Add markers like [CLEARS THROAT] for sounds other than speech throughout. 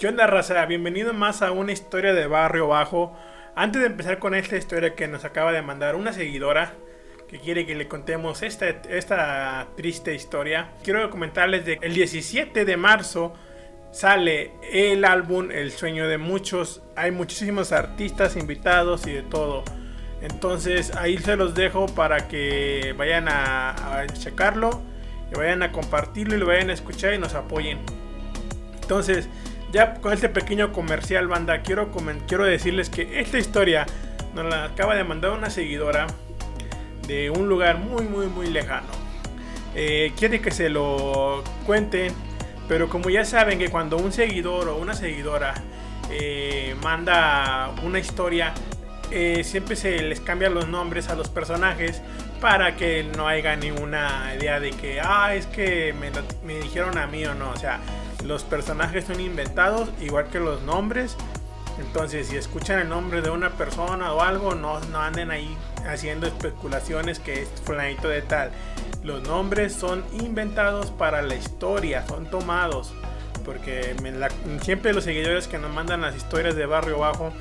¿Qué onda, raza? Bienvenido más a una historia de barrio bajo. Antes de empezar con esta historia que nos acaba de mandar una seguidora que quiere que le contemos esta, triste historia, quiero comentarles que el 17 de marzo sale el álbum El sueño de muchos. Hay muchísimos artistas invitados y de todo. Entonces ahí se los dejo para que vayan a, a checarlo, y vayan a compartirlo y lo vayan a escuchar y nos apoyen. Entonces, ya con este pequeño comercial, banda, quiero, quiero decirles que esta historia nos la acaba de mandar una seguidora de un lugar muy, muy, muy lejano. Eh, quiere que se lo cuenten, pero como ya saben que cuando un seguidor o una seguidora eh, manda una historia, eh, siempre se les cambian los nombres a los personajes para que no haya ninguna idea de que, ah, es que me, me dijeron a mí o no. O sea, los personajes son inventados, igual que los nombres. Entonces, si escuchan el nombre de una persona o algo, no, no anden ahí haciendo especulaciones que es fulanito de tal. Los nombres son inventados para la historia, son tomados. Porque siempre los seguidores que nos mandan las historias de Barrio Bajo,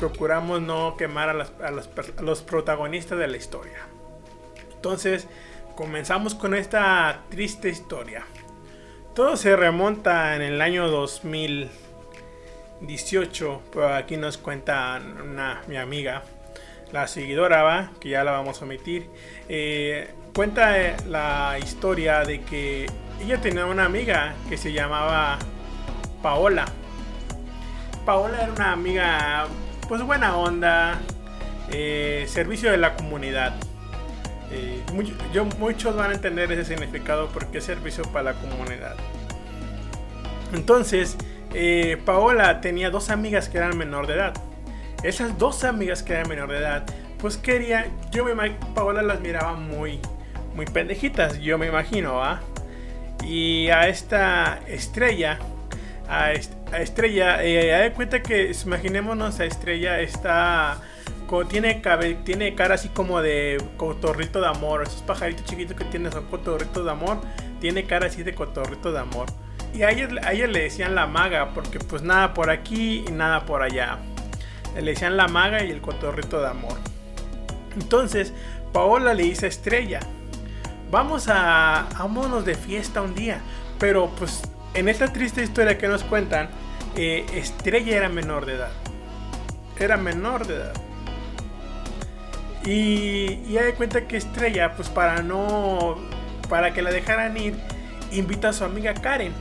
procuramos no quemar a, a los protagonistas de la historia. Entonces, comenzamos con esta triste historia. Todo se remonta en el año 2018. Pues aquí nos cuenta una, mi amiga, la seguidora, ¿va? que ya la vamos a omitir. Eh, cuenta eh, la historia de que ella tenía una amiga que se llamaba Paola. Paola era una amiga, pues buena onda, eh, servicio de la comunidad. Yo, muchos van a entender ese significado porque es servicio para la comunidad. Entonces, eh, Paola tenía dos amigas que eran menor de edad. Esas dos amigas que eran menor de edad, pues quería, yo me Paola las miraba muy, muy pendejitas, yo me imagino, ¿ah? Y a esta estrella, a, Estrella, eh, cuenta que, imaginémonos a Estrella, está tiene, tiene cara así como de cotorrito de amor. Esos pajaritos chiquitos que tienen son cotorritos de amor. Tiene cara así de cotorrito de amor. Y a ella, a ella le decían la maga, porque pues nada por aquí y nada por allá. Le decían la maga y el cotorrito de amor. Entonces, Paola le dice a Estrella, vamos a, vámonos de fiesta un día. Pero pues en esta triste historia que nos cuentan, eh, Estrella era menor de edad. Era menor de edad. Y, ya de cuenta que Estrella, pues para no. Para que la dejaran ir, invita a su amiga Karen.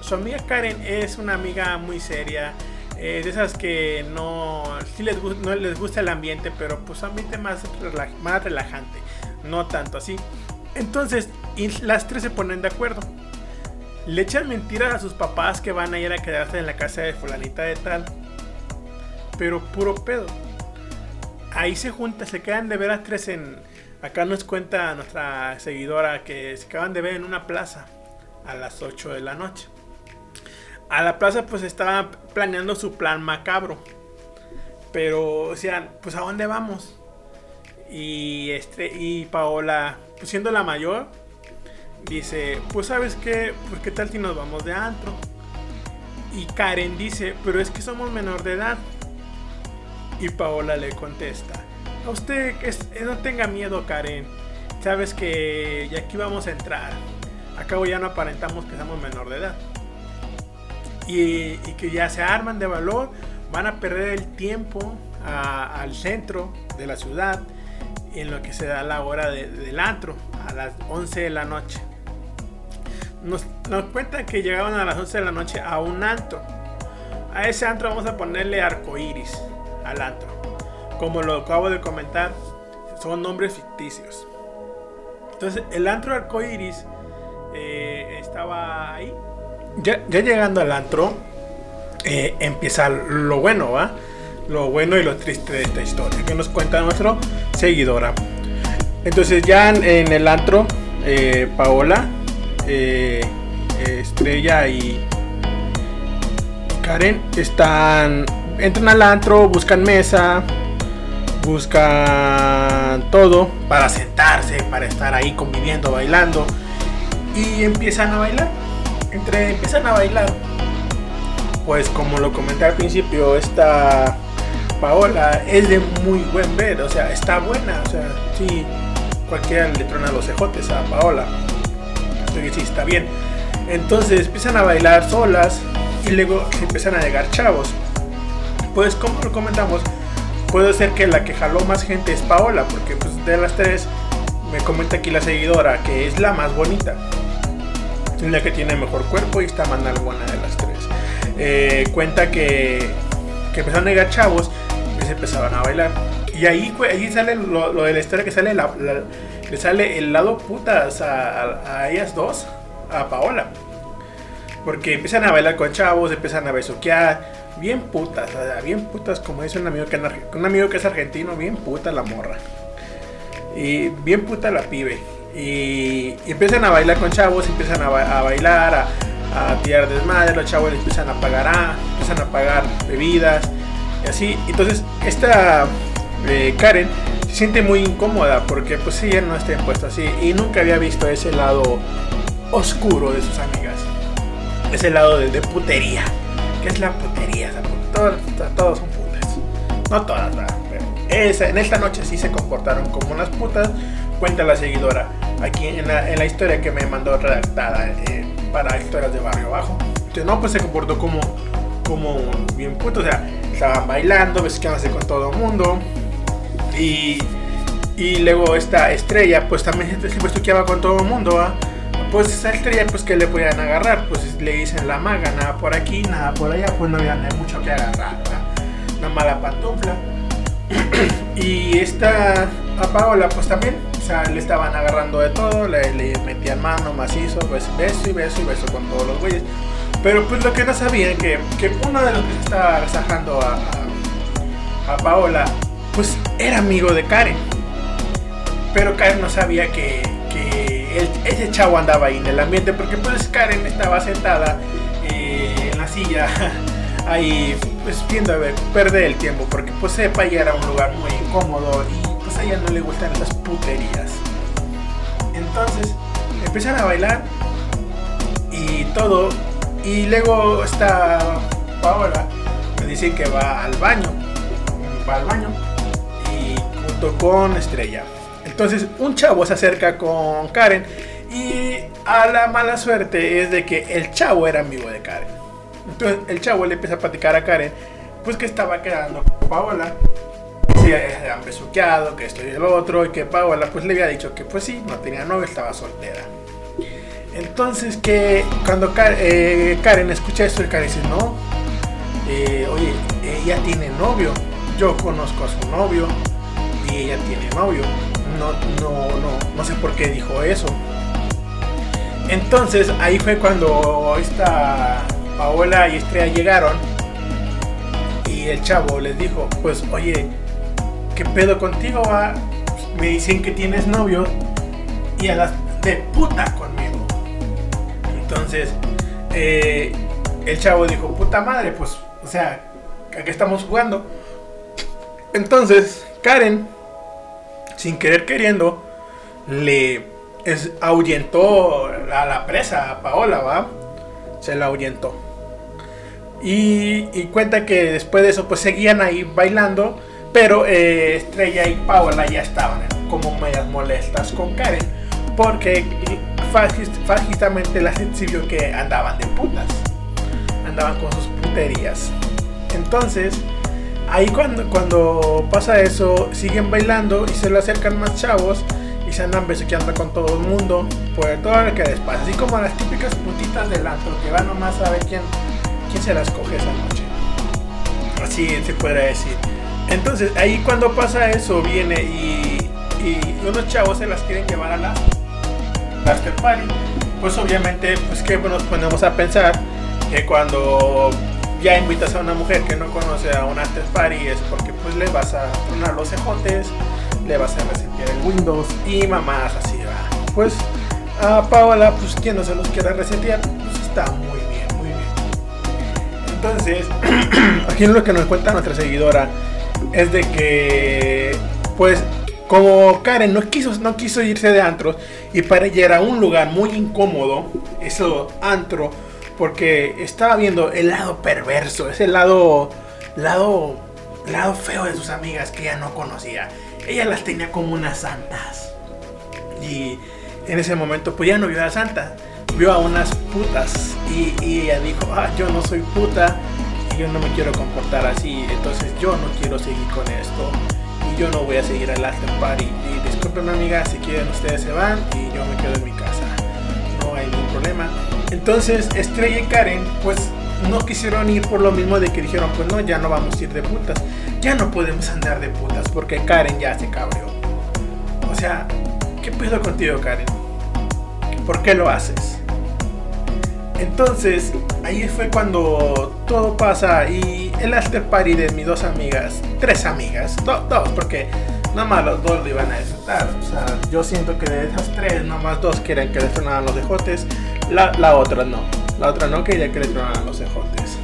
Su amiga Karen es una amiga muy seria. De esas que no, sí les gusta el ambiente, pero pues ambiente más, más relajante. No tanto así. Entonces, las tres se ponen de acuerdo. Le echan mentiras a sus papás que van a ir a quedarse en la casa de fulanita de tal. Pero puro pedo ahí se junta, se quedan de ver a tres en... Acá nos cuenta nuestra seguidora que se acaban de ver en una plaza a las 8 de la noche. A la plaza pues estaba planeando su plan macabro. Pero, o sea, pues a dónde vamos? Y este y Paola, pues siendo la mayor, dice, pues sabes qué, pues qué tal si nos vamos de antro. Y Karen dice, pero es que somos menor de edad. Y Paola le contesta, a usted eh, no tenga miedo Karen, sabes que ya aquí vamos a entrar. Acabo ya no aparentamos que somos menor de edad. Y, que ya se arman de valor, van a perder el tiempo al centro de la ciudad en lo que se da la hora del antro, a las 11 de la noche. Nos, cuentan que llegaban a las 11 de la noche a un antro. A ese antro vamos a ponerle arco iris al antro. Como lo acabo de comentar, son nombres ficticios. Entonces, el antro arcoiris eh, estaba ahí. Ya, llegando al antro, eh, empieza lo bueno, ¿va? Lo bueno y lo triste de esta historia que nos cuenta nuestro seguidora. Entonces, ya en, el antro, eh, Paola, Estrella y Karen están entran al antro, buscan mesa, buscan todo para sentarse, para estar ahí conviviendo, bailando. Y empiezan a bailar. Entre, empiezan a bailar. pues como lo comenté al principio, esta Paola es de muy buen ver, o sea, está buena, o sea, sí, cualquiera le trona los ejotes a Paola. Entonces sí, está bien. Entonces empiezan a bailar solas y luego empiezan a llegar chavos. Pues como lo comentamos, puede ser que la que jaló más gente es Paola, porque pues de las tres me comenta aquí la seguidora que es la más bonita. La que tiene mejor cuerpo y está más buena de las tres. Eh, cuenta que, que empezaron a llegar chavos y se empezaban a bailar. Y ahí, ahí sale lo, de la historia que sale le sale el lado putas a, a, ellas dos, a Paola. Porque empiezan a bailar con chavos, empiezan a besuquear, bien putas, bien putas, como dice un amigo que, un amigo que es argentino, bien puta la morra. Y bien puta la pibe. Y, empiezan a bailar con chavos, empiezan a, bailar, a, tirar desmadre, los chavos empiezan a pagar, ah, empiezan a pagar bebidas y así. Entonces, esta eh, Karen se siente muy incómoda porque pues ella no está puesto así y nunca había visto ese lado oscuro de sus amigas. Ese lado de, de putería. ¿Qué es la putería? todas, son putas. No todas, esa, en esta noche sí se comportaron como unas putas. Cuenta la seguidora aquí en la, historia que me mandó redactada eh, para historias de barrio. Entonces, no, pues se comportó como, como bien puto. O sea, estaban bailando, besuqueándose con todo el mundo. Y, y luego esta estrella, pues también se besuqueaba con todo el mundo. Pues esa estrella, pues que le podían agarrar. Pues le dicen la maga, nada por aquí, nada por allá. Pues no había mucho que agarrar. Una mala pantufla. [CLEARS THROAT] y esta a Paola, pues también le estaban agarrando de todo, le, metían mano, macizo, pues, beso y beso y beso con todos los güeyes. Pero pues lo que no sabían que, que uno de los que estaba agasajando a, a, Paola, pues era amigo de Karen. Pero Karen no sabía que, que ese chavo andaba ahí en el ambiente, porque pues Karen estaba sentada eh, en la silla, [LAUGHS] ahí pues viendo a ver, perder el tiempo, porque pues sepa ya era un lugar muy incómodo y a ella no le gustan las puterías. Entonces empiezan a bailar y todo. Y luego está Paola, me dice que va al baño. Va al baño y junto con Estrella. Entonces un chavo se acerca con Karen y a la mala suerte es de que el chavo era amigo de Karen. Entonces el chavo le empieza a platicar a Karen pues que estaba quedando con Paola han besuqueado, que esto y el otro, y que Paola pues le había dicho que pues sí, no tenía novio, estaba soltera. Entonces que cuando eh, Karen escucha esto, Karen dice, no, eh, oye, ella tiene novio, yo conozco a su novio y ella tiene novio. No, no, no, no sé por qué dijo eso. Entonces ahí fue cuando esta Paola y Estrella llegaron y el chavo les dijo, pues oye, ¿qué pedo contigo? Me dicen que tienes novio y a las de puta conmigo. Entonces, eh, el chavo dijo, puta madre, pues, o sea, ¿a qué estamos jugando? Entonces, Karen, sin querer queriendo, le ahuyentó a la presa, a Paola, ¿va? Se la ahuyentó. Y, cuenta que después de eso, pues seguían ahí bailando pero eh, Estrella y Paola ya estaban como medias molestas con Karen. Porque fácilmente la vio que andaban de putas. Andaban con sus puterías. Entonces, ahí cuando, cuando pasa eso, siguen bailando y se le acercan más chavos y se andan besuqueando con todo el mundo por todo lo que les pasa. Así como las típicas putitas del antro que van nomás a ver quién, quién se las coge esa noche. Así se puede decir. Entonces ahí cuando pasa eso viene y, unos chavos se las quieren llevar a la after party, pues obviamente pues que nos ponemos a pensar que cuando ya invitas a una mujer que no conoce a un after party es porque pues le vas a poner los ejotes, le vas a resetear el Windows y mamás así va. Pues a Paola, pues quien no se los quiera resetear, pues está muy bien, muy bien. Entonces, [CLEARS THROAT] aquí lo que nos cuenta nuestra seguidora es de que, pues, como Karen no quiso, no quiso irse de antro y para ella era un lugar muy incómodo, eso antro, porque estaba viendo el lado perverso, ese lado, lado, lado feo de sus amigas que ella no conocía. Ella las tenía como unas santas. Y en ese momento, pues ya no vio a santa, vio a unas putas. Y, ella dijo, ah, yo no soy puta y yo no me quiero comportar así. Entonces yo no quiero seguir con esto. Y yo no voy a seguir al after party. Y disculpen amiga, si quieren ustedes se van y yo me quedo en mi casa. No hay ningún problema. Entonces Estrella y Karen, pues no quisieron ir por lo mismo de que dijeron, pues no, ya no vamos a ir de putas. Ya no podemos andar de putas porque Karen ya se cabreó. O sea, ¿qué pedo contigo, Karen? ¿Por qué lo haces? Entonces, ahí fue cuando todo pasa y el after party de mis dos amigas, tres amigas, dos, porque nada más los dos lo iban a disfrutar. O sea, yo siento que de esas tres, nada más dos quieren que le tronaran los ejotes, la, la otra no. La otra no quería que le tronaran los ejotes.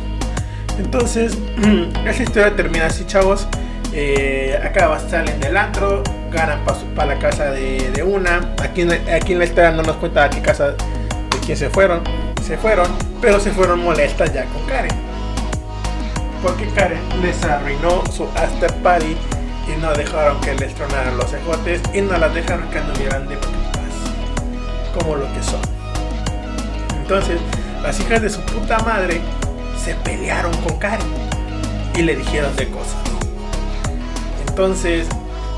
Entonces, [CLEARS THROAT] esta historia termina así, chavos. Eh, acá salen del antro, ganan para la casa de, una. Aquí, aquí en la historia no nos cuenta a qué casa de quién se fueron. Se fueron, pero se fueron molestas ya con Karen. Porque Karen les arruinó su after party y no dejaron que les tronaran los ejotes y no las dejaron que anduvieran de putas. Como lo que son. Entonces, las hijas de su puta madre se pelearon con Karen y le dijeron de cosas. Entonces,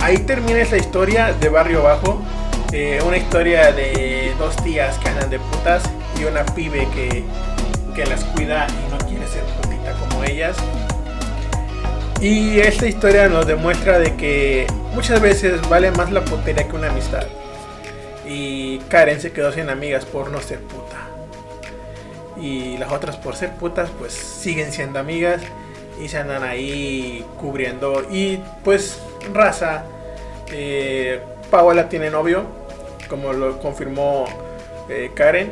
ahí termina esta historia de Barrio Bajo. Eh, una historia de dos tías que andan de putas y una pibe que, que las cuida y no quiere ser putita como ellas. Y esta historia nos demuestra de que muchas veces vale más la putería que una amistad. Y Karen se quedó sin amigas por no ser puta. Y las otras por ser putas pues siguen siendo amigas y se andan ahí cubriendo. Y pues raza, eh, Paola tiene novio, como lo confirmó eh, Karen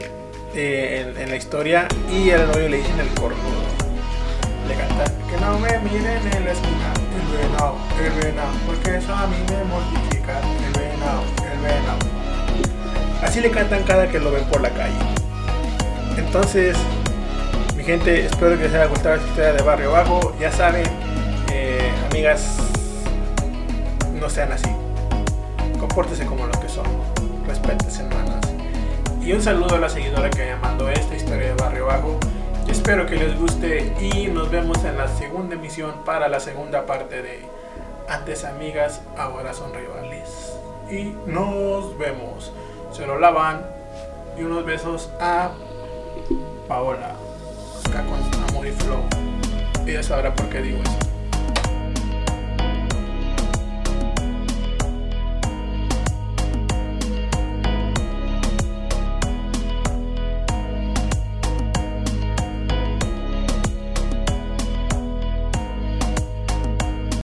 eh, en, la historia, y el novio le dicen el corno. No me miren en la esquina, el venado, el venado, porque eso a mí me mortifica, el venado, el venado. Así le cantan cada que lo ven por la calle. Entonces, gente, espero que les haya gustado esta historia de Barrio Bajo. Ya saben, eh, amigas, no sean así. Compórtense como lo que son. Respétense, hermanas. Y un saludo a la seguidora que haya mandado esta historia de Barrio Bajo. Espero que les guste y nos vemos en la segunda emisión para la segunda parte de Antes amigas, ahora son rivales. Y nos vemos. Se lo lavan. Y unos besos a Paola con Amor y Flow. Sabrá por qué digo eso.